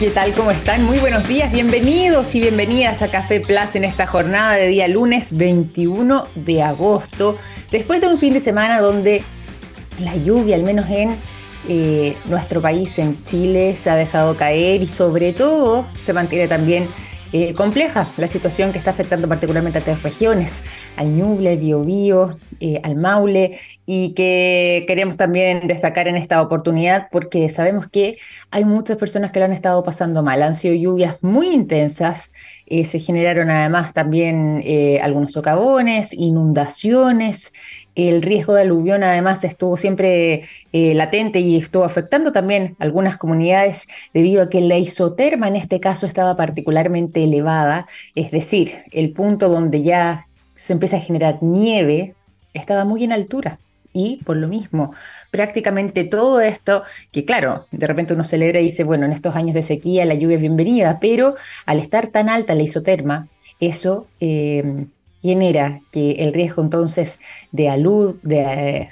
¿Qué tal? ¿Cómo están? Muy buenos días, bienvenidos y bienvenidas a Café Plus en esta jornada de día lunes 21 de agosto, después de un fin de semana donde la lluvia, al menos en eh, nuestro país, en Chile, se ha dejado caer y sobre todo se mantiene también eh, compleja la situación que está afectando particularmente a tres regiones, al Ñuble, al Biobío, eh, al Maule, y que queremos también destacar en esta oportunidad porque sabemos que hay muchas personas que lo han estado pasando mal. Han sido lluvias muy intensas, eh, se generaron además también algunos socavones, inundaciones, el riesgo de aluvión además estuvo siempre eh, latente y estuvo afectando también algunas comunidades debido a que la isoterma en este caso estaba particularmente elevada, es decir, el punto donde ya se empieza a generar nieve estaba muy en altura. Y por lo mismo, prácticamente todo esto, que claro, de repente uno celebra y dice, bueno, en estos años de sequía la lluvia es bienvenida, pero al estar tan alta la isoterma, eso eh, genera que el riesgo entonces de, alud, de eh,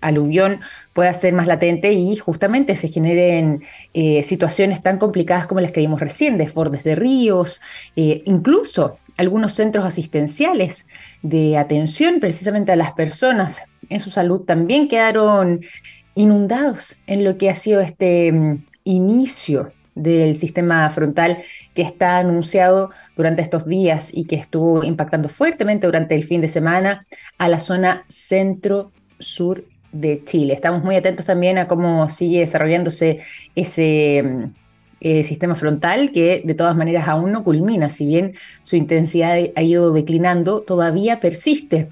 aluvión pueda ser más latente y justamente se generen eh, situaciones tan complicadas como las que vimos recién, desbordes de ríos, incluso algunos centros asistenciales de atención precisamente a las personas en su salud también quedaron inundados en lo que ha sido este mm, inicio del sistema frontal que está anunciado durante estos días y que estuvo impactando fuertemente durante el fin de semana a la zona centro-sur de Chile. Estamos muy atentos también a cómo sigue desarrollándose ese mm, eh, sistema frontal que de todas maneras aún no culmina, si bien su intensidad ha ido declinando, todavía persiste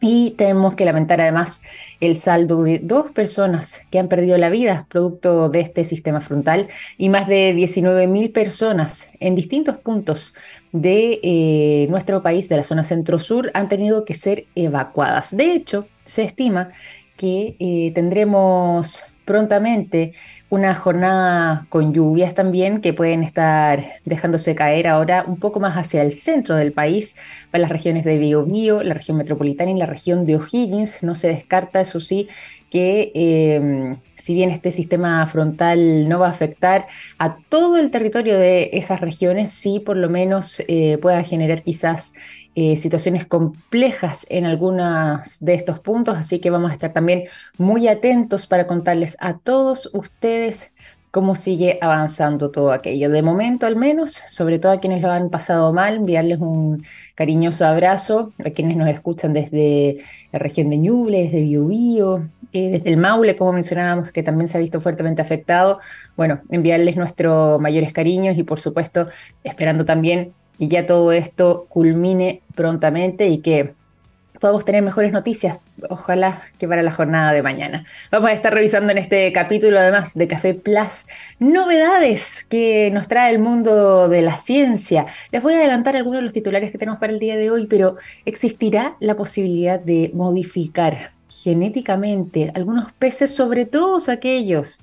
y tenemos que lamentar además el saldo de dos personas que han perdido la vida producto de este sistema frontal y más de 19.000 personas en distintos puntos de eh, nuestro país, de la zona centro-sur, han tenido que ser evacuadas. De hecho, se estima que eh, tendremos prontamente una jornada con lluvias también que pueden estar dejándose caer ahora un poco más hacia el centro del país, para las regiones de Biobío, la región metropolitana y la región de O'Higgins. No se descarta, eso sí, que em, si bien este sistema frontal no va a afectar a todo el territorio de esas regiones, sí por lo menos eh, pueda generar quizás eh, situaciones complejas en algunos de estos puntos, así que vamos a estar también muy atentos para contarles a todos ustedes cómo sigue avanzando todo aquello. De momento al menos, sobre todo a quienes lo han pasado mal, enviarles un cariñoso abrazo, a quienes nos escuchan desde la región de Ñuble, desde Biobío, eh, desde el Maule, como mencionábamos, que también se ha visto fuertemente afectado. Bueno, enviarles nuestros mayores cariños y por supuesto esperando también que ya todo esto culmine prontamente y que podamos tener mejores noticias, ojalá que para la jornada de mañana. Vamos a estar revisando en este capítulo, además de Café Plus, novedades que nos trae el mundo de la ciencia. Les voy a adelantar algunos de los titulares que tenemos para el día de hoy, pero existirá la posibilidad de modificar genéticamente algunos peces, sobre todo aquellos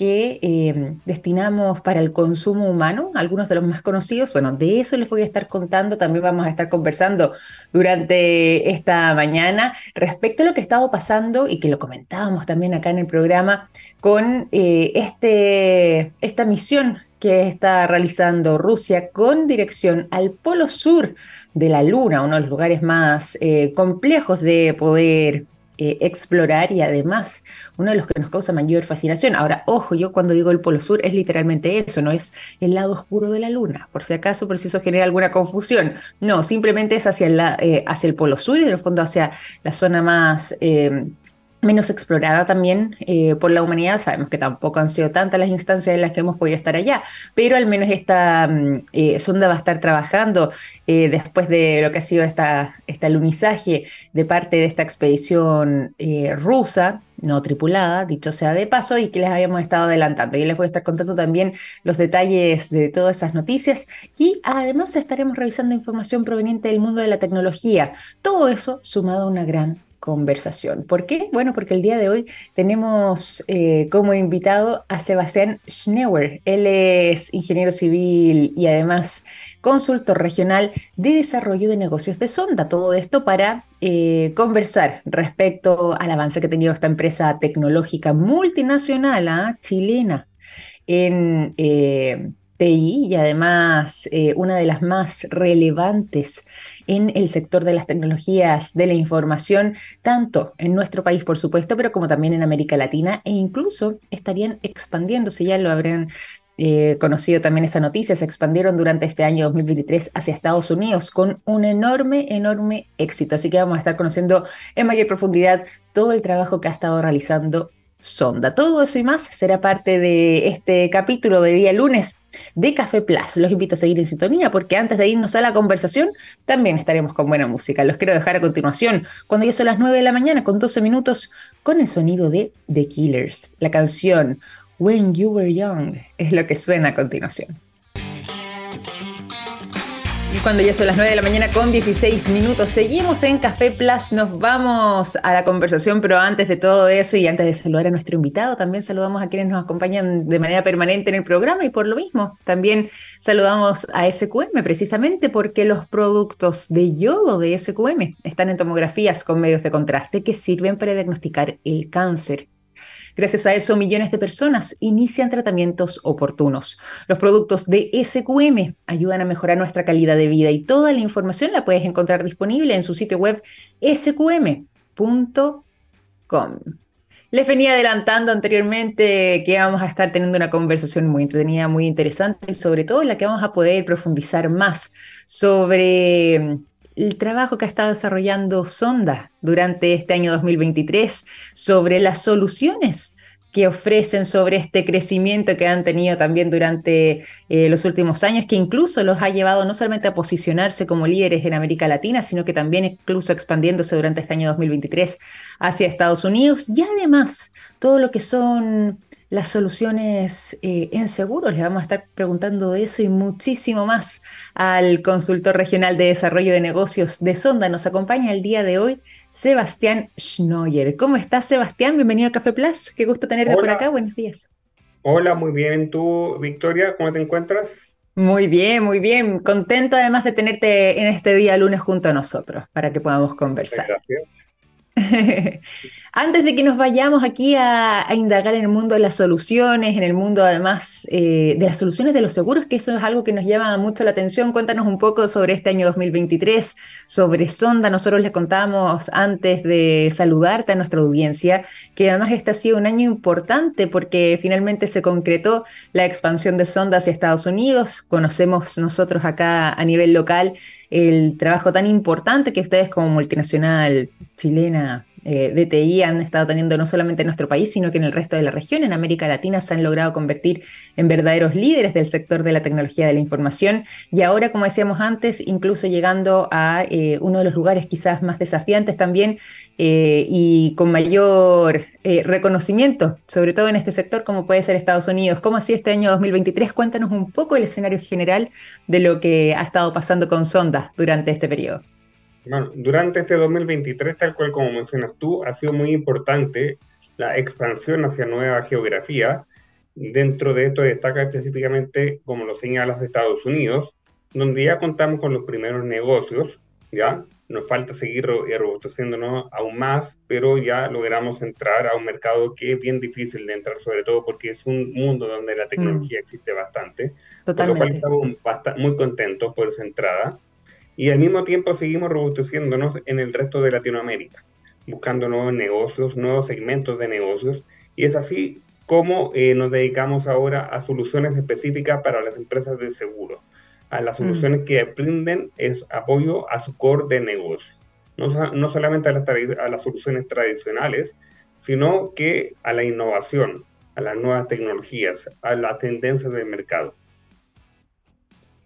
que eh, destinamos para el consumo humano, algunos de los más conocidos. Bueno, de eso les voy a estar contando, también vamos a estar conversando durante esta mañana respecto a lo que ha estado pasando y que lo comentábamos también acá en el programa con eh, este, esta misión que está realizando Rusia con dirección al polo sur de la Luna, uno de los lugares más eh, complejos de poder eh, explorar y además uno de los que nos causa mayor fascinación. Ahora, ojo, yo cuando digo el Polo Sur es literalmente eso, no es el lado oscuro de la Luna, por si acaso, por si eso genera alguna confusión. No, simplemente es hacia el, eh, hacia el Polo Sur y en el fondo hacia la zona más... Eh, menos explorada también eh, por la humanidad. Sabemos que tampoco han sido tantas las instancias en las que hemos podido estar allá, pero al menos esta mm, eh, sonda va a estar trabajando eh, después de lo que ha sido esta, este alunizaje de parte de esta expedición rusa, no tripulada, dicho sea de paso, y que les habíamos estado adelantando. Y les voy a estar contando también los detalles de todas esas noticias y además estaremos revisando información proveniente del mundo de la tecnología. Todo eso sumado a una gran conversación. ¿Por qué? Bueno, porque el día de hoy tenemos eh, como invitado a Sebastián Schneuer. Él es ingeniero civil y además consultor regional de desarrollo de negocios de sonda. Todo esto para eh, conversar respecto al avance que ha tenido esta empresa tecnológica multinacional ¿ah? chilena en... TI y además eh, una de las más relevantes en el sector de las tecnologías de la información, tanto en nuestro país, por supuesto, pero como también en América Latina e incluso estarían expandiéndose, ya lo habrán eh, conocido también esta noticia, se expandieron durante este año 2023 hacia Estados Unidos con un enorme, enorme éxito. Así que vamos a estar conociendo en mayor profundidad todo el trabajo que ha estado realizando Sonda. Todo eso y más será parte de este capítulo de día lunes de Café Plus. Los invito a seguir en sintonía porque antes de irnos a la conversación también estaremos con buena música. Los quiero dejar a continuación cuando ya son las 9 de la mañana con 12 minutos con el sonido de The Killers. La canción When You Were Young es lo que suena a continuación. Cuando ya son las 9 de la mañana con 16 minutos, seguimos en Café Plus, nos vamos a la conversación, pero antes de todo eso y antes de saludar a nuestro invitado, también saludamos a quienes nos acompañan de manera permanente en el programa y por lo mismo, también saludamos a SQM precisamente porque los productos de yodo de SQM están en tomografías con medios de contraste que sirven para diagnosticar el cáncer. Gracias a eso, millones de personas inician tratamientos oportunos. Los productos de SQM ayudan a mejorar nuestra calidad de vida y toda la información la puedes encontrar disponible en su sitio web sqm.com. Les venía adelantando anteriormente que vamos a estar teniendo una conversación muy entretenida, muy interesante y sobre todo en la que vamos a poder profundizar más sobre el trabajo que ha estado desarrollando Sonda durante este año 2023 sobre las soluciones que ofrecen sobre este crecimiento que han tenido también durante eh, los últimos años, que incluso los ha llevado no solamente a posicionarse como líderes en América Latina, sino que también incluso expandiéndose durante este año 2023 hacia Estados Unidos. Y además todo lo que son las soluciones eh, en seguros. Le vamos a estar preguntando de eso y muchísimo más al consultor regional de desarrollo de negocios de Sonda. Nos acompaña el día de hoy Sebastián Schnoyer. ¿Cómo estás, Sebastián? Bienvenido a Café Plus. Qué gusto tenerte por acá. Buenos días. Hola, muy bien. ¿Tú, Victoria, cómo te encuentras? Muy bien, muy bien. Contenta además de tenerte en este día lunes junto a nosotros para que podamos conversar. Gracias. Antes de que nos vayamos aquí a, indagar en el mundo de las soluciones, en el mundo además eh, de las soluciones de los seguros, que eso es algo que nos llama mucho la atención, cuéntanos un poco sobre este año 2023, sobre Sonda. Nosotros les contamos antes de saludarte a nuestra audiencia que además este ha sido un año importante porque finalmente se concretó la expansión de Sonda hacia Estados Unidos. Conocemos nosotros acá a nivel local el trabajo tan importante que ustedes como multinacional chilena eh, DTI han estado teniendo no solamente en nuestro país, sino que en el resto de la región, en América Latina, se han logrado convertir en verdaderos líderes del sector de la tecnología de la información y ahora, como decíamos antes, incluso llegando a eh, uno de los lugares quizás más desafiantes también eh, y con mayor reconocimiento, sobre todo en este sector como puede ser Estados Unidos. ¿Cómo ha sido este año 2023? Cuéntanos un poco el escenario general de lo que ha estado pasando con Sonda durante este periodo. Bueno, durante este 2023, tal cual como mencionas tú, ha sido muy importante la expansión hacia nueva geografía. Dentro de esto destaca específicamente, como lo señalas, Estados Unidos, donde ya contamos con los primeros negocios, ¿ya? Nos falta seguir robusteciéndonos aún más, pero ya logramos entrar a un mercado que es bien difícil de entrar, sobre todo porque es un mundo donde la tecnología mm. existe bastante. Totalmente. Por lo cual estamos muy contentos por esa entrada y al mismo tiempo seguimos robusteciéndonos en el resto de Latinoamérica, buscando nuevos negocios, nuevos segmentos de negocios, y es así como eh, nos dedicamos ahora a soluciones específicas para las empresas de seguro, a las mm. soluciones que brinden es apoyo a su core de negocio, no, no solamente a las, a las soluciones tradicionales, sino que a la innovación, a las nuevas tecnologías, a las tendencias del mercado.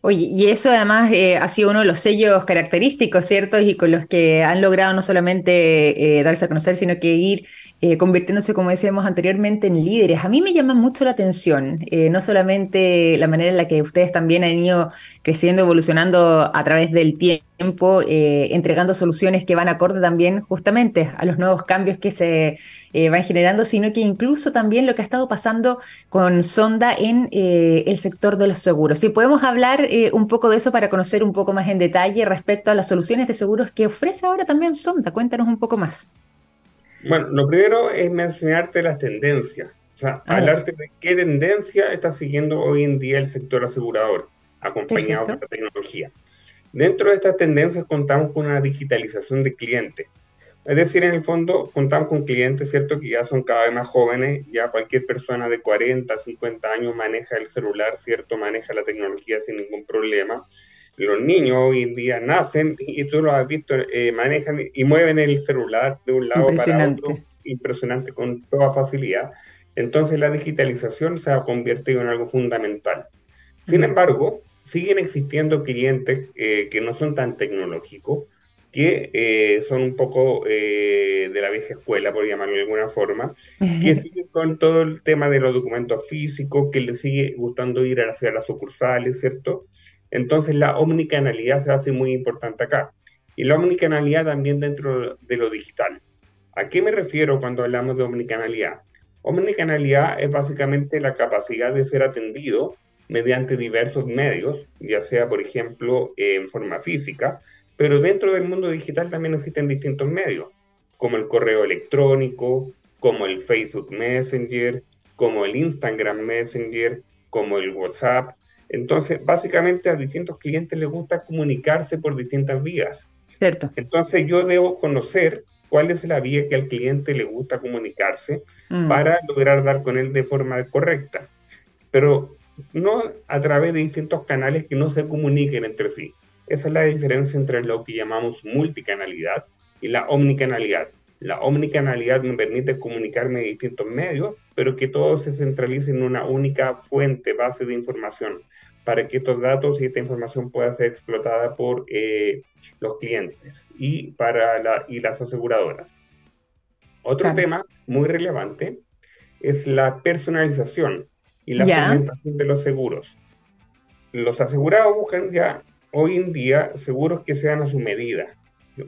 Oye, y eso además eh, ha sido uno de los sellos característicos, ¿cierto? Y con los que han logrado no solamente eh, darse a conocer, sino que ir eh, convirtiéndose, como decíamos anteriormente, en líderes. A mí me llama mucho la atención, no solamente la manera en la que ustedes también han ido creciendo, evolucionando a través del tiempo, entregando soluciones que van acorde también justamente a los nuevos cambios que se eh, van generando, sino que incluso también lo que ha estado pasando con Sonda en eh, el sector de los seguros. Si podemos hablar eh, un poco de eso para conocer un poco más en detalle respecto a las soluciones de seguros que ofrece ahora también Sonda. Cuéntanos un poco más. Bueno, lo primero es mencionarte las tendencias. O sea, hablarte de qué tendencia está siguiendo hoy en día el sector asegurador, acompañado por la tecnología. Dentro de estas tendencias contamos con una digitalización de clientes. Es decir, en el fondo contamos con clientes, ¿cierto?, que ya son cada vez más jóvenes, ya cualquier persona de 40, 50 años maneja el celular, ¿cierto?, maneja la tecnología sin ningún problema. Los niños hoy en día nacen, y tú lo has visto, eh, manejan y mueven el celular de un lado para otro, impresionante, con toda facilidad. Entonces la digitalización se ha convertido en algo fundamental. Sin embargo, siguen existiendo clientes eh, que no son tan tecnológicos, que eh, son un poco eh, de la vieja escuela, por llamarlo de alguna forma, que siguen con todo el tema de los documentos físicos, que les sigue gustando ir hacia las sucursales, ¿cierto? Entonces la omnicanalidad se hace muy importante acá. Y la omnicanalidad también dentro de lo digital. ¿A qué me refiero cuando hablamos de omnicanalidad? Omnicanalidad es básicamente la capacidad de ser atendido mediante diversos medios, ya sea, por ejemplo, en forma física, pero dentro del mundo digital también existen distintos medios, como el correo electrónico, como el Facebook Messenger, como el Instagram Messenger, como el WhatsApp. Entonces, básicamente a distintos clientes les gusta comunicarse por distintas vías. Cierto. Entonces, yo debo conocer cuál es la vía que al cliente le gusta comunicarse mm. para lograr dar con él de forma correcta. Pero no a través de distintos canales que no se comuniquen entre sí. Esa es la diferencia entre lo que llamamos multicanalidad y la omnicanalidad. La omnicanalidad me permite comunicarme de distintos medios, pero que todo se centralice en una única fuente, base de información, para que estos datos y esta información pueda ser explotada por eh, los clientes y, para la, y las aseguradoras. Otro tema muy relevante es la personalización y la implementación de los seguros. Los asegurados buscan ya hoy en día seguros que sean a su medida.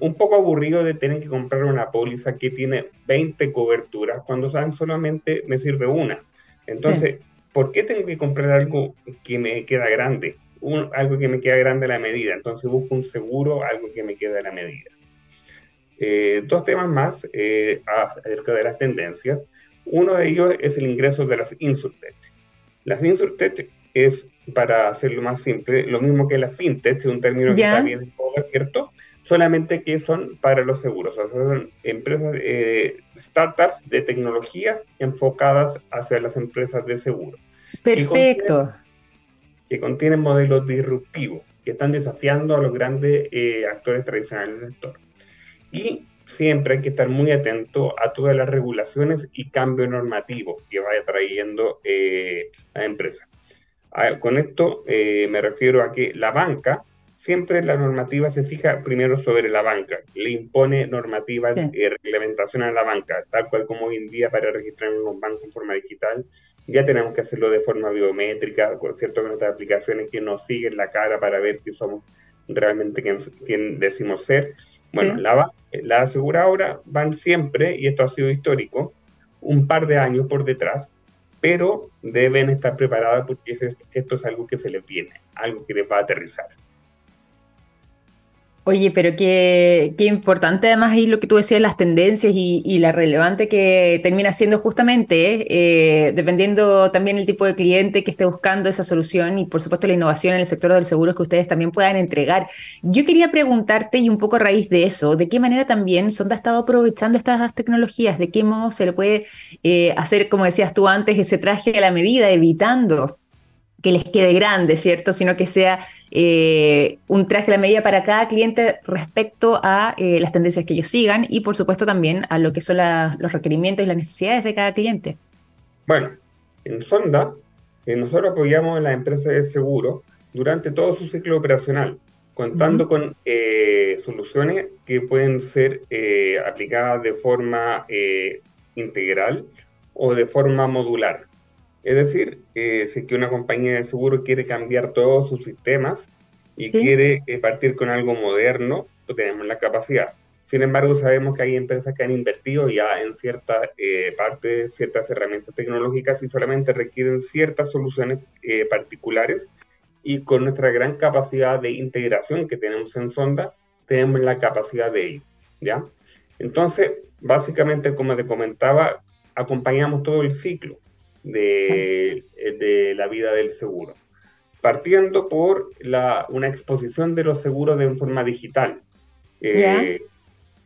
Un poco aburrido de tener que comprar una póliza que tiene 20 coberturas cuando saben solamente me sirve una. Entonces, ¿por qué tengo que comprar algo que me queda grande? algo que me queda grande a la medida. Entonces busco un seguro, algo que me queda a la medida. Eh, dos temas más eh, acerca de las tendencias. Uno de ellos es el ingreso de las insurtech. Las insurtech es, para hacerlo más simple, lo mismo que las fintech, un término que está bien ¿cierto? Solamente que son para los seguros, o sea, son empresas, eh, startups de tecnologías enfocadas hacia las empresas de seguro. Perfecto. Que contienen, modelos disruptivos, que están desafiando a los grandes eh, actores tradicionales del sector. Y siempre hay que estar muy atento a todas las regulaciones y cambios normativos que vaya trayendo eh, la empresa. con esto eh, me refiero a que la banca, siempre la normativa se fija primero sobre la banca, le impone normativa y reglamentación a la banca, tal cual como hoy en día para registrar en un banco en forma digital, ya tenemos que hacerlo de forma biométrica, con ciertas aplicaciones que nos siguen la cara para ver que somos realmente quien decimos ser. Bueno, la, la aseguradora van siempre, y esto ha sido histórico, un par de años por detrás, pero deben estar preparadas porque esto es algo que se les viene, algo que les va a aterrizar. Oye, pero qué, qué, importante además ahí lo que tú decías, las tendencias y, la relevante que termina siendo justamente, eh, dependiendo también el tipo de cliente que esté buscando esa solución y por supuesto la innovación en el sector del seguro que ustedes también puedan entregar. Yo quería preguntarte y un poco a raíz de eso, ¿de qué manera también Sonda ha estado aprovechando estas tecnologías? ¿De qué modo se le puede eh, hacer, como decías tú antes, ese traje a la medida, evitando que les quede grande, ¿cierto? Sino que sea eh, un traje a la medida para cada cliente respecto a eh, las tendencias que ellos sigan y por supuesto también a lo que son los requerimientos y las necesidades de cada cliente. Bueno, en Sonda eh, nosotros apoyamos a la empresa de seguro durante todo su ciclo operacional, contando con soluciones que pueden ser aplicadas de forma integral o de forma modular. Es decir, eh, si que una compañía de seguro quiere cambiar todos sus sistemas y quiere eh, partir con algo moderno, pues tenemos la capacidad. Sin embargo, sabemos que hay empresas que han invertido ya en cierta eh, parte, ciertas herramientas tecnológicas y solamente requieren ciertas soluciones eh, particulares y con nuestra gran capacidad de integración que tenemos en Sonda, tenemos la capacidad de ello, ¿ya? Entonces, básicamente, como te comentaba, acompañamos todo el ciclo de, de la vida del seguro. Partiendo por la, una exposición de los seguros de forma digital. Eh,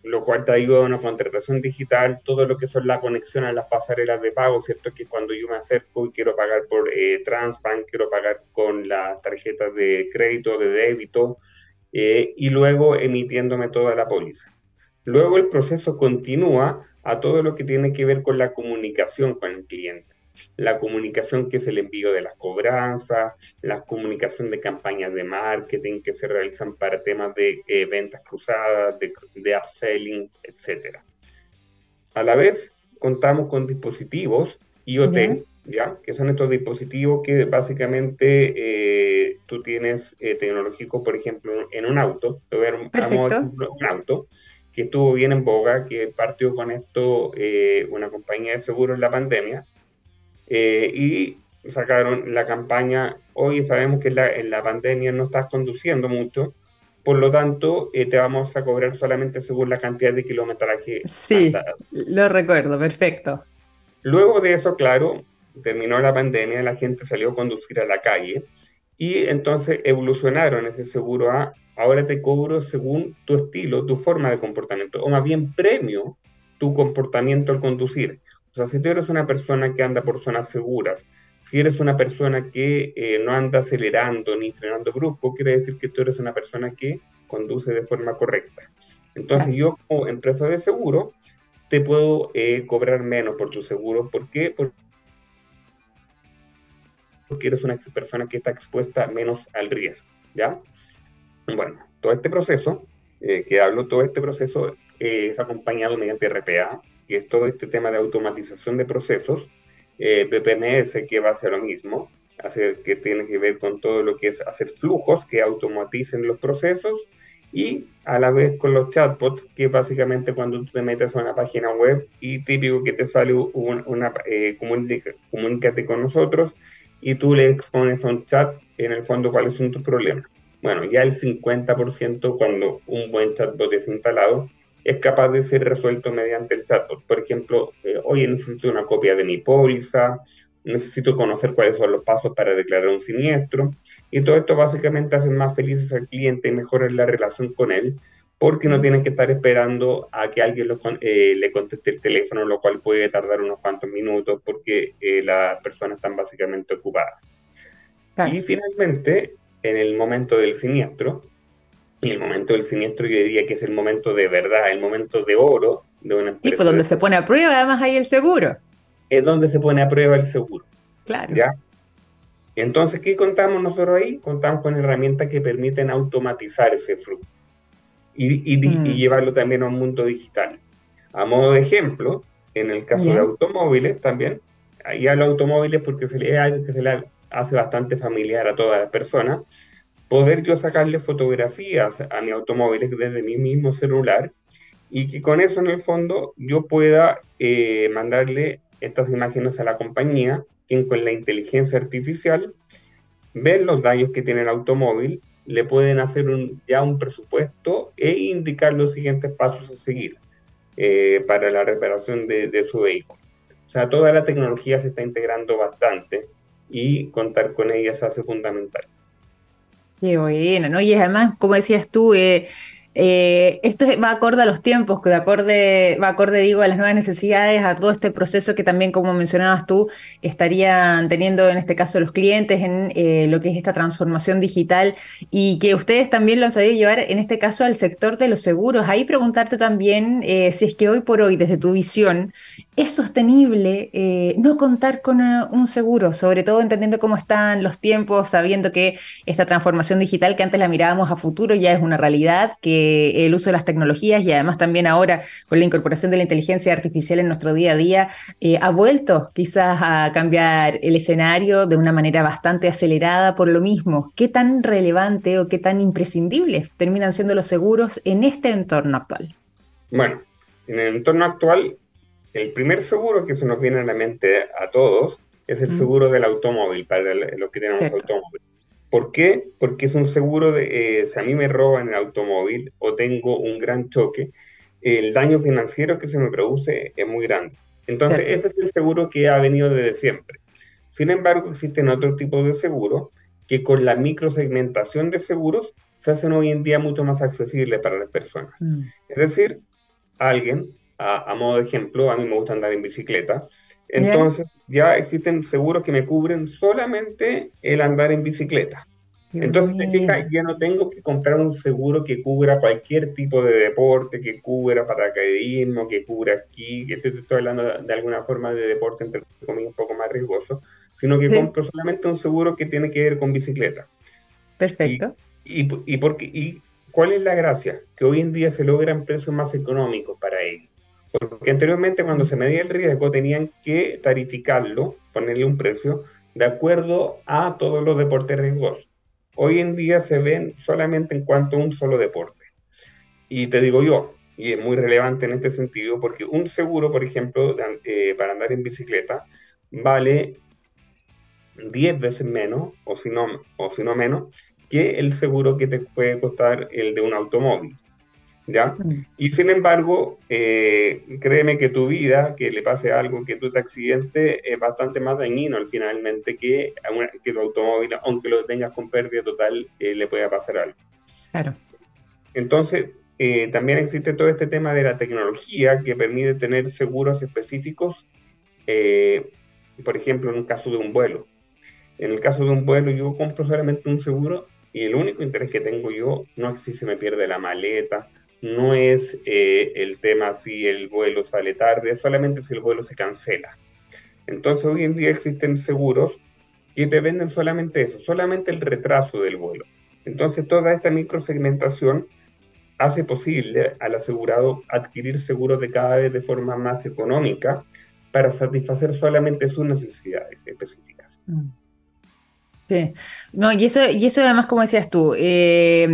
lo cual te ayuda a una contratación digital, todo lo que son la conexión a las pasarelas de pago, ¿cierto? Que cuando yo me acerco y quiero pagar por eh, Transbank, quiero pagar con las tarjetas de crédito, de débito, eh, y luego emitiéndome toda la póliza. Luego el proceso continúa a todo lo que tiene que ver con la comunicación con el cliente la comunicación que es el envío de las cobranzas, la comunicación de campañas de marketing que se realizan para temas de eh, ventas cruzadas, de, de upselling, etc. A la vez, contamos con dispositivos IoT, ¿ya? que son estos dispositivos que básicamente eh, tú tienes eh, tecnológico, por ejemplo, en un auto, te voy a un, un auto que estuvo bien en boga, que partió con esto una compañía de seguros en la pandemia, eh, y sacaron la campaña, hoy sabemos que en la, pandemia no estás conduciendo mucho, por lo tanto eh, te vamos a cobrar solamente según la cantidad de kilometraje. Sí, lo recuerdo, perfecto. Luego de eso, claro, terminó la pandemia, la gente salió a conducir a la calle y entonces evolucionaron ese seguro a ahora te cobro según tu estilo, tu forma de comportamiento, o más bien premio tu comportamiento al conducir. O sea, si tú eres una persona que anda por zonas seguras, si eres una persona que eh, no anda acelerando ni frenando brusco, quiere decir que tú eres una persona que conduce de forma correcta. Entonces yo como empresa de seguro te puedo eh, cobrar menos por tu seguro. ¿Por qué? Porque eres una persona que está expuesta menos al riesgo. ¿Ya? Bueno, todo este proceso, eh, que hablo, todo este proceso es acompañado mediante RPA, que es todo este tema de automatización de procesos, eh, BPMS, que va a ser lo mismo, hacer, que tiene que ver con todo lo que es hacer flujos que automaticen los procesos y a la vez con los chatbots, que básicamente cuando tú te metes a una página web y típico que te sale una, eh, comunícate con nosotros y tú le expones a un chat en el fondo cuáles son tus problemas. Bueno, ya el 50% cuando un buen chatbot es instalado, es capaz de ser resuelto mediante el chatbot. Por ejemplo, eh, oye, necesito una copia de mi póliza, necesito conocer cuáles son los pasos para declarar un siniestro. Y todo esto básicamente hace más felices al cliente y mejora la relación con él, porque no tienen que estar esperando a que alguien eh, le conteste el teléfono, lo cual puede tardar unos cuantos minutos porque eh, las personas están básicamente ocupadas. Y finalmente, en el momento del siniestro, y el momento del siniestro yo diría que es el momento de verdad, el momento de oro de una empresa. Y pues donde se pone a prueba además hay el seguro. Es donde se pone a prueba el seguro. Claro. ¿Ya? Entonces, ¿qué contamos nosotros ahí? Contamos con herramientas que permiten automatizar ese flujo y, y, mm. llevarlo también a un mundo digital. A modo de ejemplo, en el caso de automóviles también, ahí los automóviles porque le, algo que se le hace bastante familiar a todas las personas, poder yo sacarle fotografías a mi automóvil desde mi mismo celular y que con eso en el fondo yo pueda eh, mandarle estas imágenes a la compañía, quien con la inteligencia artificial ver los daños que tiene el automóvil, le pueden hacer un, ya un presupuesto e indicar los siguientes pasos a seguir eh, para la reparación de, de su vehículo. O sea, toda la tecnología se está integrando bastante y contar con ella se hace fundamental. Qué bueno, ¿no? Y además, como decías tú, eh, eh, esto va acorde a los tiempos, que va acorde, va acorde, digo, a las nuevas necesidades, a todo este proceso que también, como mencionabas tú, estarían teniendo en este caso los clientes en eh, lo que es esta transformación digital y que ustedes también lo han sabido llevar, en este caso, al sector de los seguros. Ahí preguntarte también si es que hoy por hoy, desde tu visión, es sostenible no contar con un seguro, sobre todo entendiendo cómo están los tiempos, sabiendo que esta transformación digital que antes la mirábamos a futuro ya es una realidad, que el uso de las tecnologías y además también ahora con la incorporación de la inteligencia artificial en nuestro día a día, eh, ha vuelto quizás a cambiar el escenario de una manera bastante acelerada por lo mismo. ¿Qué tan relevante o qué tan imprescindibles terminan siendo los seguros en este entorno actual? Bueno, en el entorno actual, el primer seguro que se nos viene a la mente a todos es el seguro del automóvil, para los que tenemos automóvil. ¿Por qué? Porque es un seguro de, eh, si a mí me roban el automóvil o tengo un gran choque, el daño financiero que se me produce es muy grande. Entonces, ese es el seguro que ha venido desde siempre. Sin embargo, existen otros tipos de seguros que con la microsegmentación de seguros se hacen hoy en día mucho más accesibles para las personas. Mm. Es decir, alguien, a, modo de ejemplo, a mí me gusta andar en bicicleta, entonces ya existen seguros que me cubren solamente el andar en bicicleta. Entonces, te fijas, ya no tengo que comprar un seguro que cubra cualquier tipo de deporte, que cubra paracaidismo, que cubra aquí, que estoy, estoy hablando de, alguna forma de deporte, entre comillas, un poco más riesgoso, sino que compro solamente un seguro que tiene que ver con bicicleta. Perfecto. Y, y, porque, ¿Y cuál es la gracia? Que hoy en día se logran precios más económicos para ellos. Porque anteriormente cuando se medía el riesgo tenían que tarificarlo, ponerle un precio, de acuerdo a todos los deportes riesgosos hoy en día se ven solamente en cuanto a un solo deporte. Y te digo yo, y es muy relevante en este sentido, porque un seguro, por ejemplo, eh, para andar en bicicleta, vale 10 veces menos, o si, o si no menos, que el seguro que te puede costar el de un automóvil. ¿Ya? Mm. Y sin embargo, eh, créeme que tu vida, que le pase algo, que tu accidente es bastante más dañino al finalmente que, que tu automóvil, aunque lo tengas con pérdida total, eh, le pueda pasar algo. Claro. Entonces, eh, también existe todo este tema de la tecnología que permite tener seguros específicos, por ejemplo, en un caso de un vuelo. En el caso de un vuelo, yo compro solamente un seguro y el único interés que tengo yo no es si se me pierde la maleta, no es eh, el tema si el vuelo sale tarde, solamente si el vuelo se cancela. Entonces hoy en día existen seguros que te venden solamente eso, solamente el retraso del vuelo. Entonces toda esta microsegmentación hace posible al asegurado adquirir seguros de cada vez de forma más económica para satisfacer solamente sus necesidades específicas. Mm. Sí, no, y eso, y eso además, como decías tú, eh,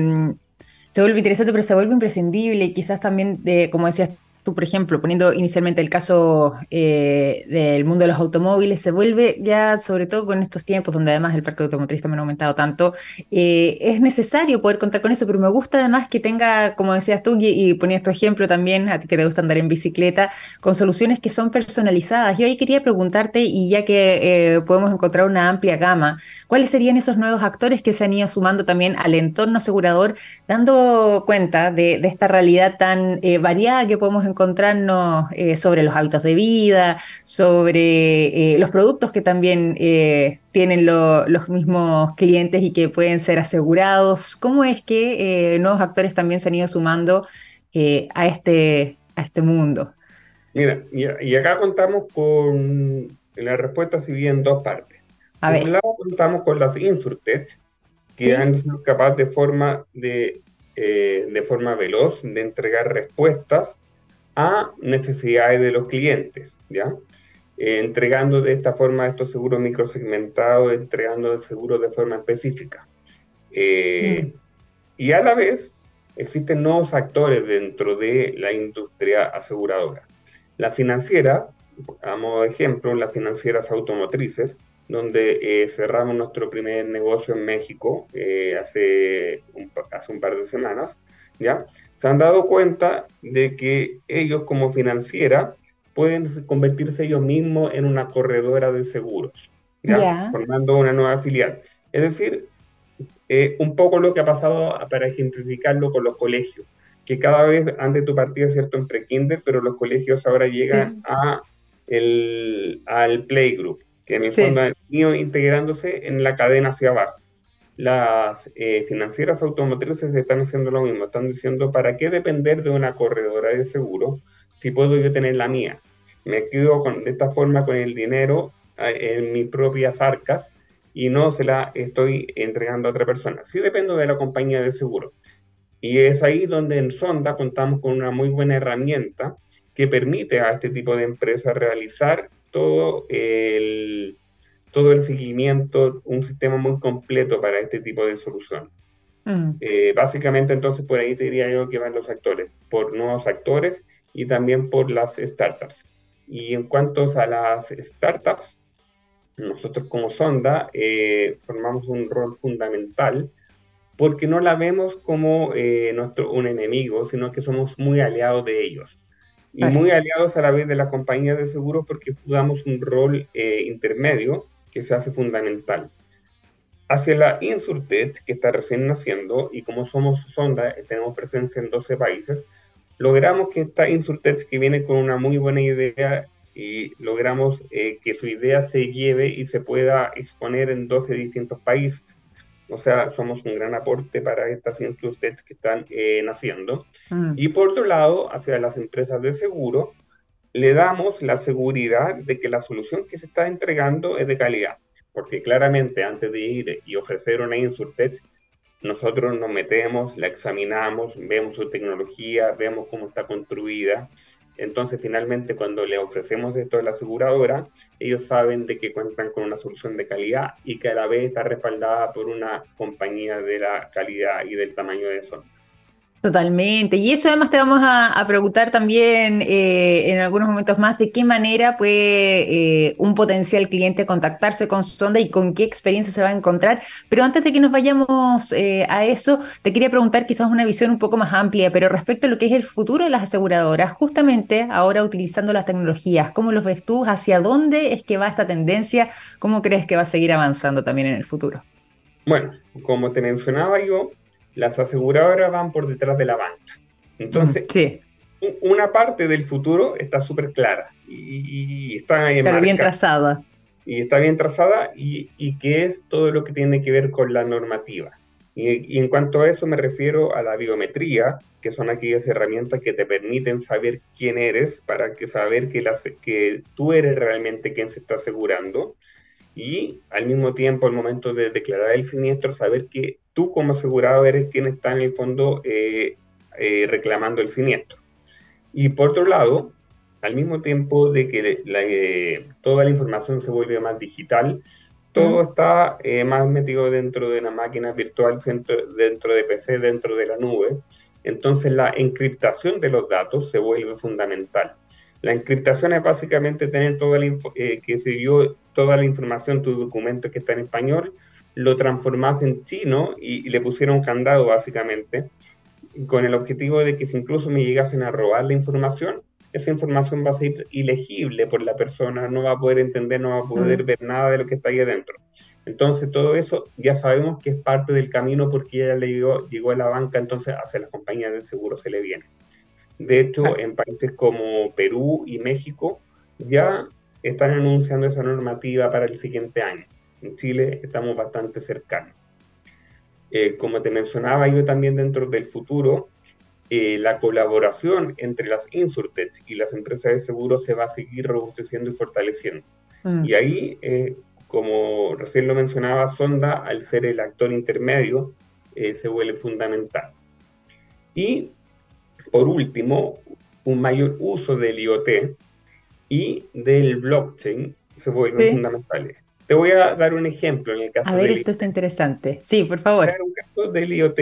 se vuelve interesante, pero se vuelve imprescindible y quizás también, de, como decías tú, por ejemplo, poniendo inicialmente el caso eh, del mundo de los automóviles, se vuelve ya, sobre todo con estos tiempos donde además el parque automotriz también ha aumentado tanto, eh, es necesario poder contar con eso, pero me gusta además que tenga, como decías tú, y, ponías tu ejemplo también, a ti que te gusta andar en bicicleta, con soluciones que son personalizadas. Yo ahí quería preguntarte, y ya que eh, podemos encontrar una amplia gama, ¿cuáles serían esos nuevos actores que se han ido sumando también al entorno asegurador, dando cuenta de, de esta realidad tan variada que podemos encontrar? Encontrarnos eh, sobre los hábitos de vida, sobre eh, los productos que también eh, tienen los mismos clientes y que pueden ser asegurados. ¿Cómo es que nuevos actores también se han ido sumando a, este, a este mundo? Mira, y, acá contamos con la respuesta, si bien, dos partes. A Por un lado, contamos con las Insurtech, que han sido capaces de forma de de forma veloz de entregar respuestas a necesidades de los clientes, ¿ya? Eh, entregando de esta forma estos seguros microsegmentados, entregando seguros de forma específica. Eh, mm. Y a la vez existen nuevos actores dentro de la industria aseguradora. La financiera, a modo de ejemplo, las financieras automotrices, donde eh, cerramos nuestro primer negocio en México hace, hace un par de semanas, ¿ya? Se han dado cuenta de que ellos como financiera pueden convertirse ellos mismos en una corredora de seguros, ¿ya? formando una nueva filial. Es decir, eh, un poco lo que ha pasado para ejemplificarlo con los colegios, que cada vez antes tu partida, ¿cierto?, en pre-kinder, pero los colegios ahora llegan a el, al playgroup, que en el fondo han ido integrándose en la cadena hacia abajo las eh, financieras automotrices están haciendo lo mismo, están diciendo, ¿para qué depender de una corredora de seguro si puedo yo tener la mía? Me quedo con, de esta forma con el dinero eh, en mis propias arcas y no se la estoy entregando a otra persona. Sí dependo de la compañía de seguro. Y es ahí donde en Sonda contamos con una muy buena herramienta que permite a este tipo de empresas realizar todo el todo el seguimiento, un sistema muy completo para este tipo de solución. Mm. Eh, básicamente, entonces, por ahí te diría yo que van los actores, por nuevos actores y también por las startups. Y en cuanto a las startups, nosotros como Sonda eh, formamos un rol fundamental porque no la vemos como eh, nuestro, un enemigo, sino que somos muy aliados de ellos. Y muy aliados a la vez de la compañía de seguros porque jugamos un rol intermedio que se hace fundamental. Hacia la Insurtech, que está recién naciendo, y como somos Sonda, tenemos presencia en 12 países, logramos que esta Insurtech, que viene con una muy buena idea, y logramos eh, que su idea se lleve y se pueda exponer en 12 distintos países. O sea, somos un gran aporte para estas Insurtech que están eh, naciendo. Mm. Y por otro lado, hacia las empresas de seguro, le damos la seguridad de que la solución que se está entregando es de calidad porque claramente antes de ir y ofrecer una Insurtech, nosotros nos metemos, la examinamos, vemos su tecnología, vemos cómo está construida. Entonces, finalmente, cuando le ofrecemos esto a la aseguradora, ellos saben de que cuentan con una solución de calidad y que a la vez está respaldada por una compañía de la calidad y del tamaño de eso. Totalmente. Y eso además te vamos a, preguntar también eh, en algunos momentos más de qué manera puede eh, un potencial cliente contactarse con Sonda y con qué experiencia se va a encontrar. Pero antes de que nos vayamos eh, a eso, te quería preguntar quizás una visión un poco más amplia, pero respecto a lo que es el futuro de las aseguradoras, justamente ahora utilizando las tecnologías, ¿cómo los ves tú? ¿Hacia dónde es que va esta tendencia? ¿Cómo crees que va a seguir avanzando también en el futuro? Bueno, como te mencionaba yo, las aseguradoras van por detrás de la banca. Entonces, una parte del futuro está súper clara y, está bien trazada. Y está bien trazada y, y, que es todo lo que tiene que ver con la normativa. Y, en cuanto a eso me refiero a la biometría, que son aquellas herramientas que te permiten saber quién eres para que saber que, las, que tú eres realmente quien se está asegurando y al mismo tiempo al momento de declarar el siniestro saber que tú como asegurado eres quien está en el fondo eh, eh, reclamando el siniestro. Y por otro lado, al mismo tiempo de que eh, toda la información se vuelve más digital, todo está más metido dentro de una máquina virtual, dentro, dentro de PC, dentro de la nube. Entonces la encriptación de los datos se vuelve fundamental. La encriptación es básicamente tener toda la, que se dio toda la información, tu documento que está en español, lo transformas en chino y, le pusieron candado básicamente, con el objetivo de que si incluso me llegasen a robar la información, esa información va a ser ilegible por la persona, no va a poder entender, no va a poder ver nada de lo que está ahí adentro. Entonces todo eso ya sabemos que es parte del camino porque ya le llegó, llegó a la banca, entonces hacia las compañías de seguro se le viene. De hecho, en países como Perú y México ya están anunciando esa normativa para el siguiente año. En Chile estamos bastante cercanos. Eh, como te mencionaba yo también dentro del futuro, eh, la colaboración entre las Insurtech y las empresas de seguro se va a seguir robusteciendo y fortaleciendo. Mm. Y ahí, eh, como recién lo mencionaba, Sonda, al ser el actor intermedio, se vuelve fundamental. Y, por último, un mayor uso del IoT y del blockchain se vuelven fundamentales. Te voy a dar un ejemplo en el caso A ver, esto está interesante. Sí, por favor. un caso del IoT,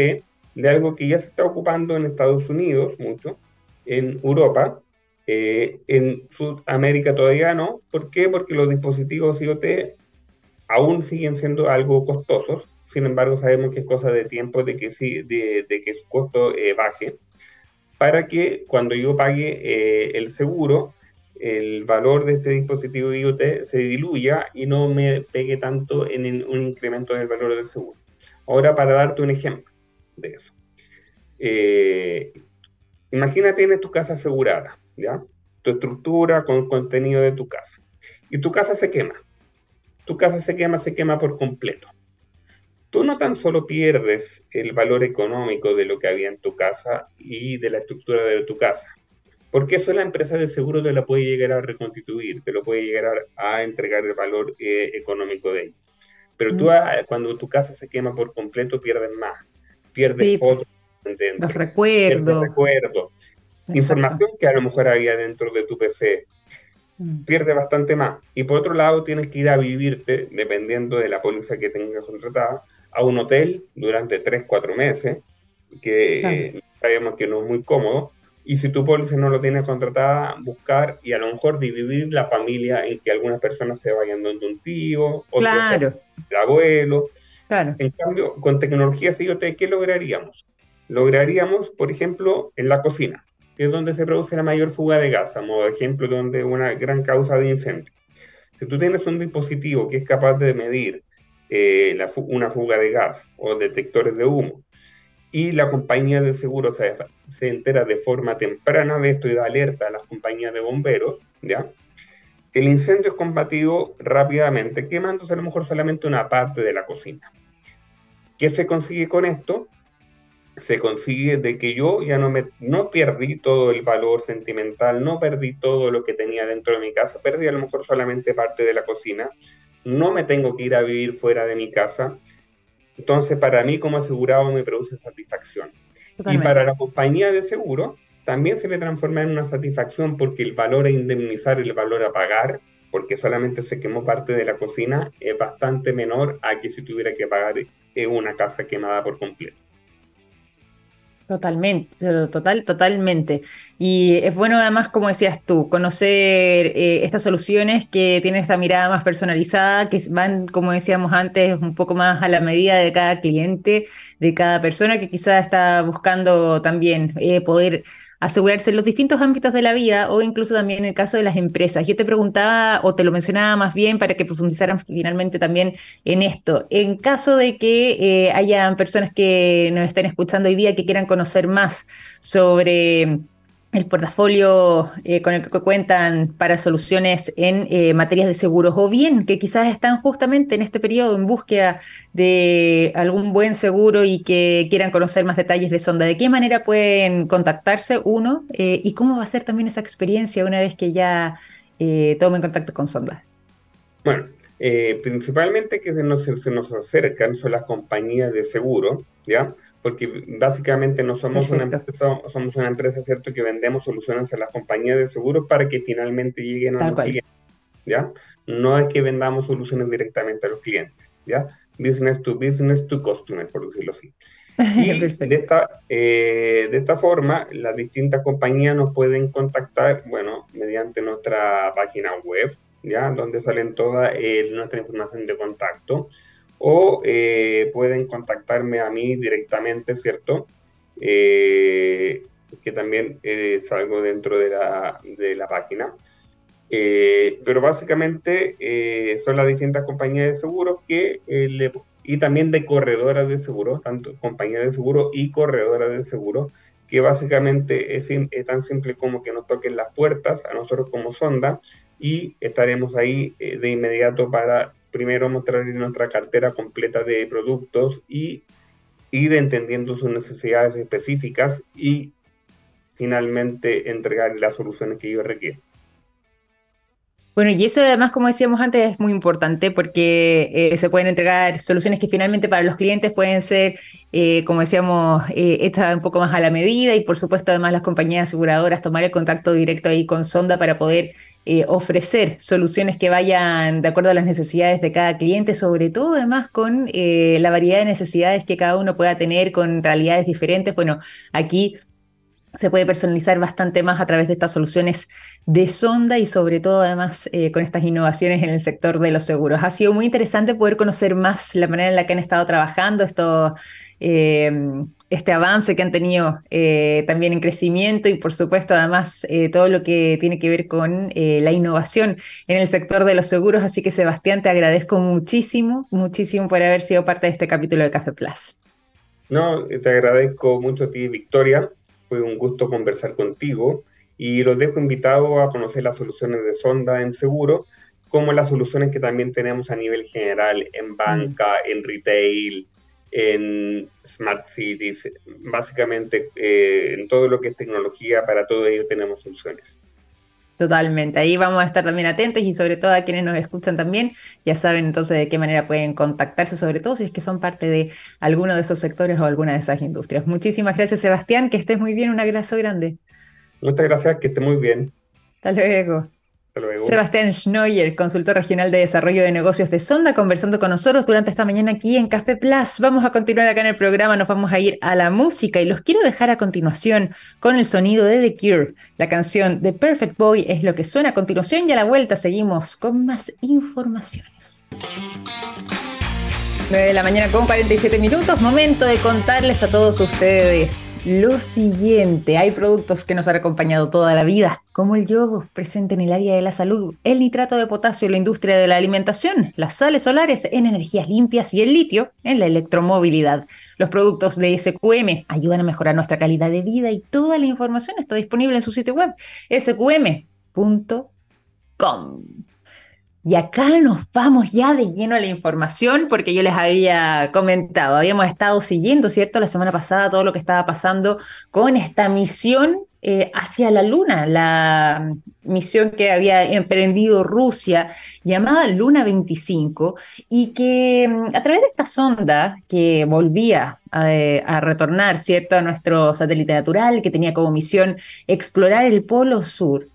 de algo que ya se está ocupando en Estados Unidos mucho, en Europa, eh, en Sudamérica todavía no. ¿Por qué? Porque los dispositivos IoT aún siguen siendo algo costosos. Sin embargo, sabemos que es cosa de tiempo de que, sí, de, que su costo eh, baje para que cuando yo pague eh, el seguro, el valor de este dispositivo IoT se diluya y no me pegue tanto en un incremento del valor del seguro. Ahora, para darte un ejemplo de eso. Eh, imagínate tienes tu casa asegurada, ¿ya? Tu estructura con contenido de tu casa. Y tu casa se quema. Tu casa se quema, se quema por completo. Tú no tan solo pierdes el valor económico de lo que había en tu casa y de la estructura de tu casa, porque eso la empresa de seguro te la puede llegar a reconstituir, te lo puede llegar a, entregar el valor eh, económico de él. Pero tú, ah, cuando tu casa se quema por completo, pierdes más. Pierdes fotos. Los recuerdos. recuerdos. Información que a lo mejor había dentro de tu PC. Mm. Pierde bastante más. Y por otro lado, tienes que ir a vivirte, dependiendo de la póliza que tengas contratada, a un hotel durante 3, 4 meses, que sabemos que no es muy cómodo, y si tu póliza no lo tienes contratada, buscar y a lo mejor dividir la familia en que algunas personas se vayan donde un tío, otros claro. el abuelo. Claro. En cambio, con tecnologías IoT, ¿qué lograríamos? Lograríamos, por ejemplo, en la cocina, que es donde se produce la mayor fuga de gas, a modo de ejemplo, donde una gran causa de incendio. Si tú tienes un dispositivo que es capaz de medir eh, una fuga de gas o detectores de humo, y la compañía de seguro se, se, entera de forma temprana de esto y da alerta a las compañías de bomberos, ¿ya? El incendio es combatido rápidamente, quemándose a lo mejor solamente una parte de la cocina. ¿Qué se consigue con esto? Se consigue de que yo ya no, me, no perdí todo el valor sentimental, no perdí todo lo que tenía dentro de mi casa, perdí a lo mejor solamente parte de la cocina, no me tengo que ir a vivir fuera de mi casa, entonces, para mí como asegurado me produce satisfacción. Y para la compañía de seguro, también se me transforma en una satisfacción porque el valor a indemnizar el valor a pagar, porque solamente se quemó parte de la cocina, es bastante menor a que si tuviera que pagar una casa quemada por completo. Totalmente, total, totalmente. Y es bueno además, como decías tú, conocer eh, estas soluciones que tienen esta mirada más personalizada, que van, como decíamos antes, un poco más a la medida de cada cliente, de cada persona que quizás está buscando también eh, poder asegurarse en los distintos ámbitos de la vida o incluso también en el caso de las empresas. Yo te preguntaba o te lo mencionaba más bien para que profundizaran finalmente también en esto. En caso de que eh, hayan personas que nos estén escuchando hoy día que quieran conocer más sobre el portafolio eh, con el que cuentan para soluciones en eh, materias de seguros o bien que quizás están justamente en este periodo en búsqueda de algún buen seguro y que quieran conocer más detalles de Sonda. ¿De qué manera pueden contactarse uno eh, y cómo va a ser también esa experiencia una vez que ya tomen contacto con Sonda? Bueno, principalmente que se nos, se nos acercan son las compañías de seguro, ¿ya? porque básicamente no somos una empresa, somos una empresa, ¿cierto?, que vendemos soluciones a las compañías de seguros para que finalmente lleguen a los clientes, ¿ya? No es que vendamos soluciones directamente a los clientes, ¿ya? Business to business to customer, por decirlo así. Y de esta, eh, de esta forma, las distintas compañías nos pueden contactar, bueno, mediante nuestra página web, ¿ya? Donde salen toda eh, nuestra información de contacto o eh, pueden contactarme a mí directamente, ¿cierto? Eh, que también eh, salgo dentro de la, de la página. pero básicamente son las distintas compañías de seguros que y también de corredoras de seguro, tanto compañías de seguro y corredoras de seguro, que básicamente es, es, tan simple como que nos toquen las puertas a nosotros como sonda y estaremos ahí de inmediato para primero mostrar nuestra cartera completa de productos y ir entendiendo sus necesidades específicas y finalmente entregar las soluciones que ellos requieren. Bueno, y eso además, como decíamos antes, es muy importante porque eh, se pueden entregar soluciones que finalmente para los clientes pueden ser, eh, como decíamos, eh, un poco más a la medida y por supuesto además las compañías aseguradoras tomar el contacto directo ahí con Sonda para poder eh, ofrecer soluciones que vayan de acuerdo a las necesidades de cada cliente, sobre todo además con eh, la variedad de necesidades que cada uno pueda tener con realidades diferentes. Bueno, aquí se puede personalizar bastante más a través de estas soluciones de sonda y sobre todo además eh, con estas innovaciones en el sector de los seguros. Ha sido muy interesante poder conocer más la manera en la que han estado trabajando esto, eh, este avance que han tenido eh, también en crecimiento y por supuesto además todo lo que tiene que ver con la innovación en el sector de los seguros. Así que Sebastián, te agradezco muchísimo, muchísimo por haber sido parte de este capítulo de Café Plus. No, te agradezco mucho a ti, Victoria fue un gusto conversar contigo y los dejo invitados a conocer las soluciones de Sonda en seguro, como las soluciones que también tenemos a nivel general en banca, en retail, en smart cities, básicamente eh, en todo lo que es tecnología, para todo ello tenemos soluciones. Totalmente, ahí vamos a estar también atentos y sobre todo a quienes nos escuchan también, ya saben entonces de qué manera pueden contactarse, sobre todo si es que son parte de alguno de esos sectores o alguna de esas industrias. Muchísimas gracias Sebastián, que estés muy bien, un abrazo grande. Muchas gracias, que esté muy bien. Hasta luego. Sebastián Schnoyer, consultor regional de desarrollo de negocios de Sonda, conversando con nosotros durante esta mañana aquí en Café Plus. Vamos a continuar acá en el programa, nos vamos a ir a la música y los quiero dejar a continuación con el sonido de The Cure. La canción The Perfect Boy es lo que suena a continuación y a la vuelta seguimos con más informaciones. 9 de la mañana con 47 minutos. Momento de contarles a todos ustedes lo siguiente. Hay productos que nos han acompañado toda la vida, como el yodo, presente en el área de la salud, el nitrato de potasio en la industria de la alimentación, las sales solares en energías limpias y el litio en la electromovilidad. Los productos de SQM ayudan a mejorar nuestra calidad de vida y toda la información está disponible en su sitio web, sqm.com. Y acá nos vamos ya de lleno a la información, porque yo les había comentado, habíamos estado siguiendo, ¿cierto? La semana pasada todo lo que estaba pasando con esta misión eh, hacia la Luna, la misión que había emprendido Rusia, llamada Luna 25, y que mm, a través de esta sonda que volvía a, a retornar, ¿cierto?, a nuestro satélite natural, que tenía como misión explorar el Polo Sur,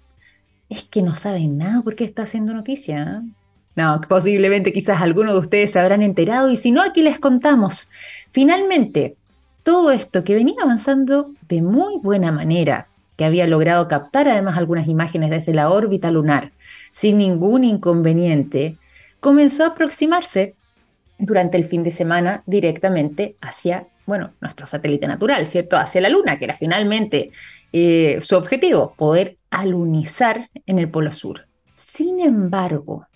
es que no saben nada porque está haciendo noticia. ¿eh? No, posiblemente quizás algunos de ustedes se habrán enterado y si no, aquí les contamos. Finalmente, todo esto que venía avanzando de muy buena manera, que había logrado captar además algunas imágenes desde la órbita lunar sin ningún inconveniente, comenzó a aproximarse durante el fin de semana directamente hacia, bueno, nuestro satélite natural, ¿cierto? Hacia la Luna, que era finalmente eh, su objetivo, poder alunizar en el Polo Sur. Sin embargo,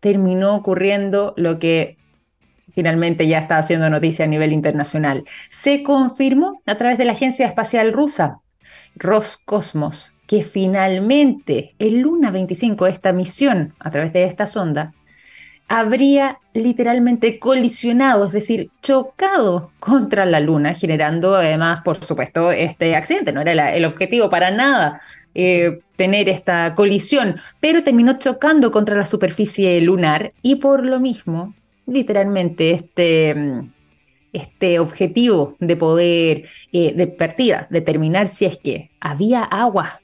terminó ocurriendo lo que finalmente ya está haciendo noticia a nivel internacional. Se confirmó a través de la Agencia Espacial Rusa, Roscosmos, que finalmente el Luna 25, esta misión a través de esta sonda, habría literalmente colisionado, es decir, chocado contra la Luna, generando además, por supuesto, este accidente. No era el objetivo para nada eh, tener esta colisión, pero terminó chocando contra la superficie lunar y por lo mismo, literalmente, este, mm, este objetivo de poder, eh, de partida, determinar si es que había agua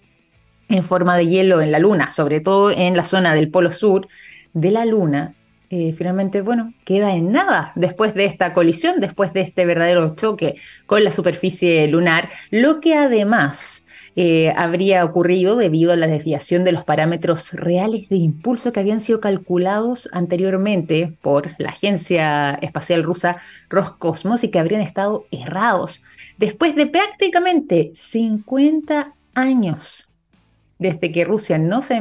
en forma de hielo en la luna, sobre todo en la zona del polo sur de la luna, eh, finalmente, bueno, queda en nada después de esta colisión, después de este verdadero choque con la superficie lunar, lo que además eh, habría ocurrido debido a la desviación de los parámetros reales de impulso que habían sido calculados anteriormente por la Agencia Espacial Rusa Roscosmos y que habrían estado errados. Después de prácticamente 50 años desde que Rusia no se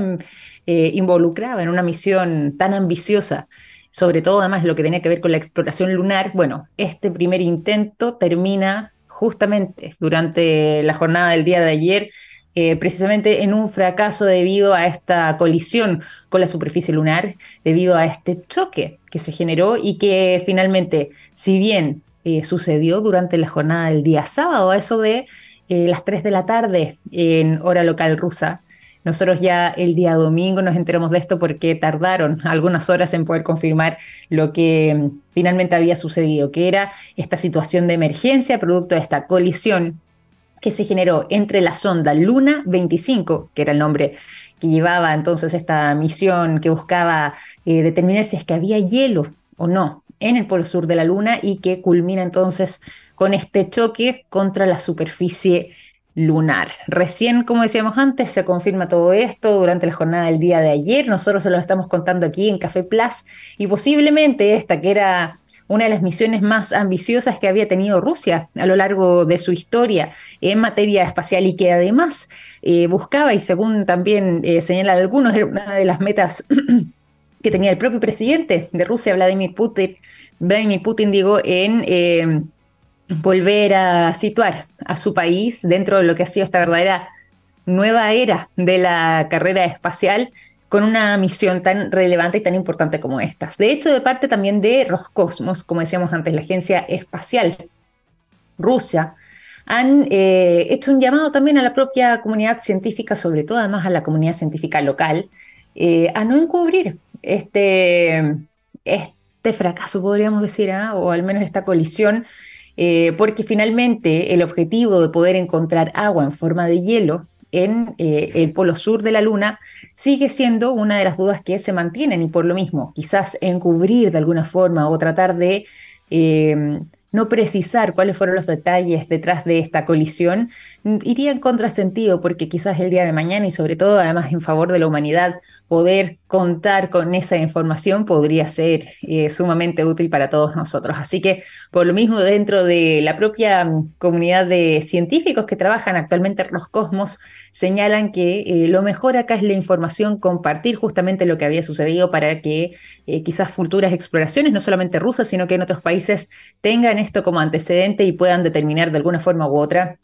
eh, involucraba en una misión tan ambiciosa, sobre todo además lo que tenía que ver con la exploración lunar, bueno, este primer intento termina justamente durante la jornada del día de ayer, eh, precisamente en un fracaso debido a esta colisión con la superficie lunar, debido a este choque que se generó y que finalmente, si bien eh, sucedió durante la jornada del día sábado, a eso de las 3 de la tarde en hora local rusa, nosotros ya el día domingo nos enteramos de esto porque tardaron algunas horas en poder confirmar lo que mm, finalmente había sucedido, que era esta situación de emergencia producto de esta colisión que se generó entre la sonda Luna 25, que era el nombre que llevaba entonces esta misión que buscaba eh, determinar si es que había hielo o no en el polo sur de la Luna y que culmina entonces con este choque contra la superficie lunar. Recién, como decíamos antes, se confirma todo esto durante la jornada del día de ayer. Nosotros se lo estamos contando aquí en Café Plus y posiblemente esta que era una de las misiones más ambiciosas que había tenido Rusia a lo largo de su historia en materia espacial y que además eh, buscaba, y según también eh, señalan algunos, era una de las metas que tenía el propio presidente de Rusia, Vladimir Putin, Vladimir Putin digo, en... Eh, volver a situar a su país dentro de lo que ha sido esta verdadera nueva era de la carrera espacial con una misión tan relevante y tan importante como esta. De hecho, de parte también de Roscosmos, como decíamos antes, la agencia espacial rusa, han eh, hecho un llamado también a la propia comunidad científica, sobre todo además a la comunidad científica local, eh, a no encubrir este, este fracaso, podríamos decir, ¿ah? o al menos esta colisión eh, porque finalmente el objetivo de poder encontrar agua en forma de hielo en eh, el polo sur de la Luna sigue siendo una de las dudas que se mantienen y por lo mismo quizás encubrir de alguna forma o tratar de em, no precisar cuáles fueron los detalles detrás de esta colisión iría en contrasentido porque quizás el día de mañana y sobre todo además en favor de la humanidad poder contar con esa información podría ser eh, sumamente útil para todos nosotros. Así que, por lo mismo, dentro de la propia mm, comunidad de científicos que trabajan actualmente en los cosmos, señalan que eh, lo mejor acá es la información, compartir justamente lo que había sucedido para que eh, quizás futuras exploraciones, no solamente rusas, sino que en otros países, tengan esto como antecedente y puedan determinar de alguna forma u otra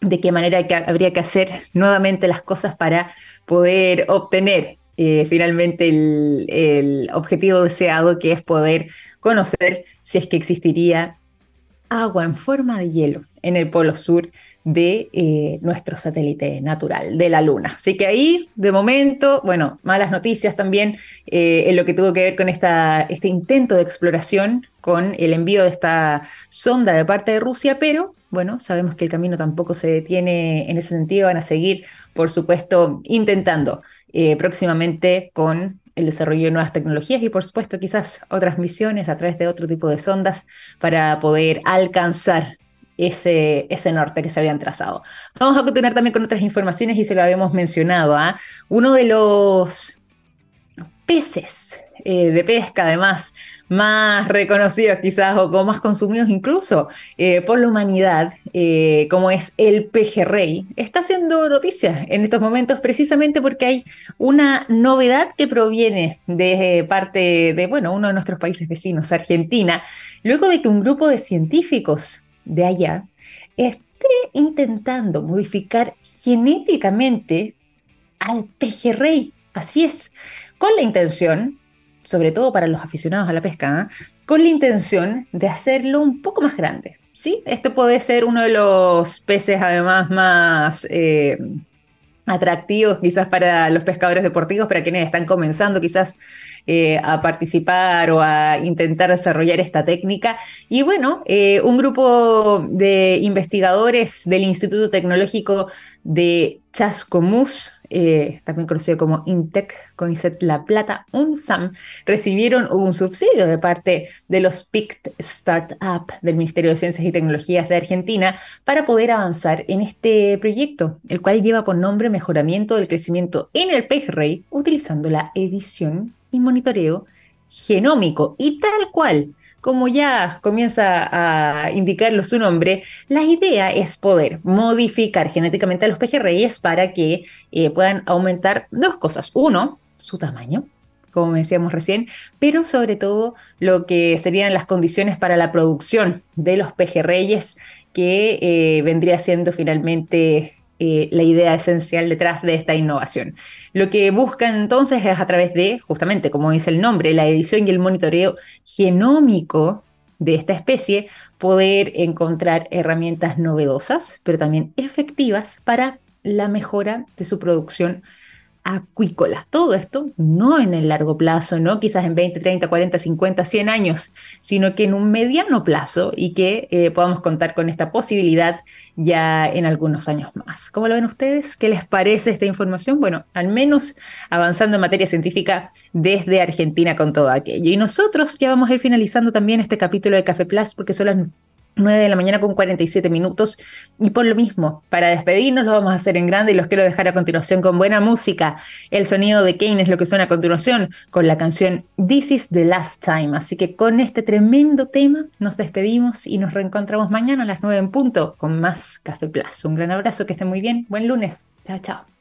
de qué manera habría que hacer nuevamente las cosas para poder obtener eh, finalmente el, objetivo deseado, que es poder conocer si es que existiría agua en forma de hielo en el polo sur de eh, nuestro satélite natural, de la Luna. Así que ahí, de momento, bueno, malas noticias también eh, en lo que tuvo que ver con esta, este intento de exploración, con el envío de esta sonda de parte de Rusia, pero bueno, sabemos que el camino tampoco se detiene en ese sentido, van a seguir, por supuesto, intentando eh, próximamente con el desarrollo de nuevas tecnologías y por supuesto quizás otras misiones a través de otro tipo de sondas para poder alcanzar ese, ese norte que se habían trazado. Vamos a continuar también con otras informaciones y se lo habíamos mencionado. ¿ah? Uno de los peces eh, de pesca, además, más reconocidos quizás o más consumidos incluso eh, por la humanidad, eh, como es el pejerrey, está haciendo noticias en estos momentos precisamente porque hay una novedad que proviene de parte de, bueno, uno de nuestros países vecinos, Argentina, luego de que un grupo de científicos de allá esté intentando modificar genéticamente al pejerrey. Así es, con la intención sobre todo para los aficionados a la pesca, ¿eh? con la intención de hacerlo un poco más grande. ¿sí? Esto puede ser uno de los peces además más eh, atractivos quizás para los pescadores deportivos, para quienes están comenzando quizás eh, a participar o a intentar desarrollar esta técnica. Y bueno, un grupo de investigadores del Instituto Tecnológico de Chascomús eh, también conocido como INTEC, CONICET La Plata, UNSAM, recibieron un subsidio de parte de los PICT Startup del Ministerio de Ciencias y Tecnologías de Argentina para poder avanzar en este proyecto, el cual lleva por nombre Mejoramiento del Crecimiento en el pez rey, utilizando la edición y monitoreo genómico. Y tal cual como ya comienza a indicarlo su nombre, la idea es poder modificar genéticamente a los pejerreyes para que eh, puedan aumentar dos cosas. Uno, su tamaño, como decíamos recién, pero sobre todo lo que serían las condiciones para la producción de los pejerreyes que eh, vendría siendo finalmente eh, la idea esencial detrás de esta innovación. Lo que buscan entonces es a través de, justamente, como dice el nombre, la edición y el monitoreo genómico de esta especie, poder encontrar herramientas novedosas, pero también efectivas para la mejora de su producción acuícola. Todo esto no en el largo plazo, no quizás en 20, 30, 40, 50, 100 años, sino que en un mediano plazo y que eh, podamos contar con esta posibilidad ya en algunos años más. ¿Cómo lo ven ustedes? ¿Qué les parece esta información? Bueno, al menos avanzando en materia científica desde Argentina con todo aquello. Y nosotros ya vamos a ir finalizando también este capítulo de Café Plus porque son las 9 de la mañana con 47 minutos. Y por lo mismo, para despedirnos lo vamos a hacer en grande y los quiero dejar a continuación con buena música. El sonido de Kane es lo que suena a continuación con la canción This is the Last Time. Así que con este tremendo tema nos despedimos y nos reencontramos mañana a las 9 en punto con más Café Plus. Un gran abrazo, que estén muy bien. Buen lunes. Chao, chao.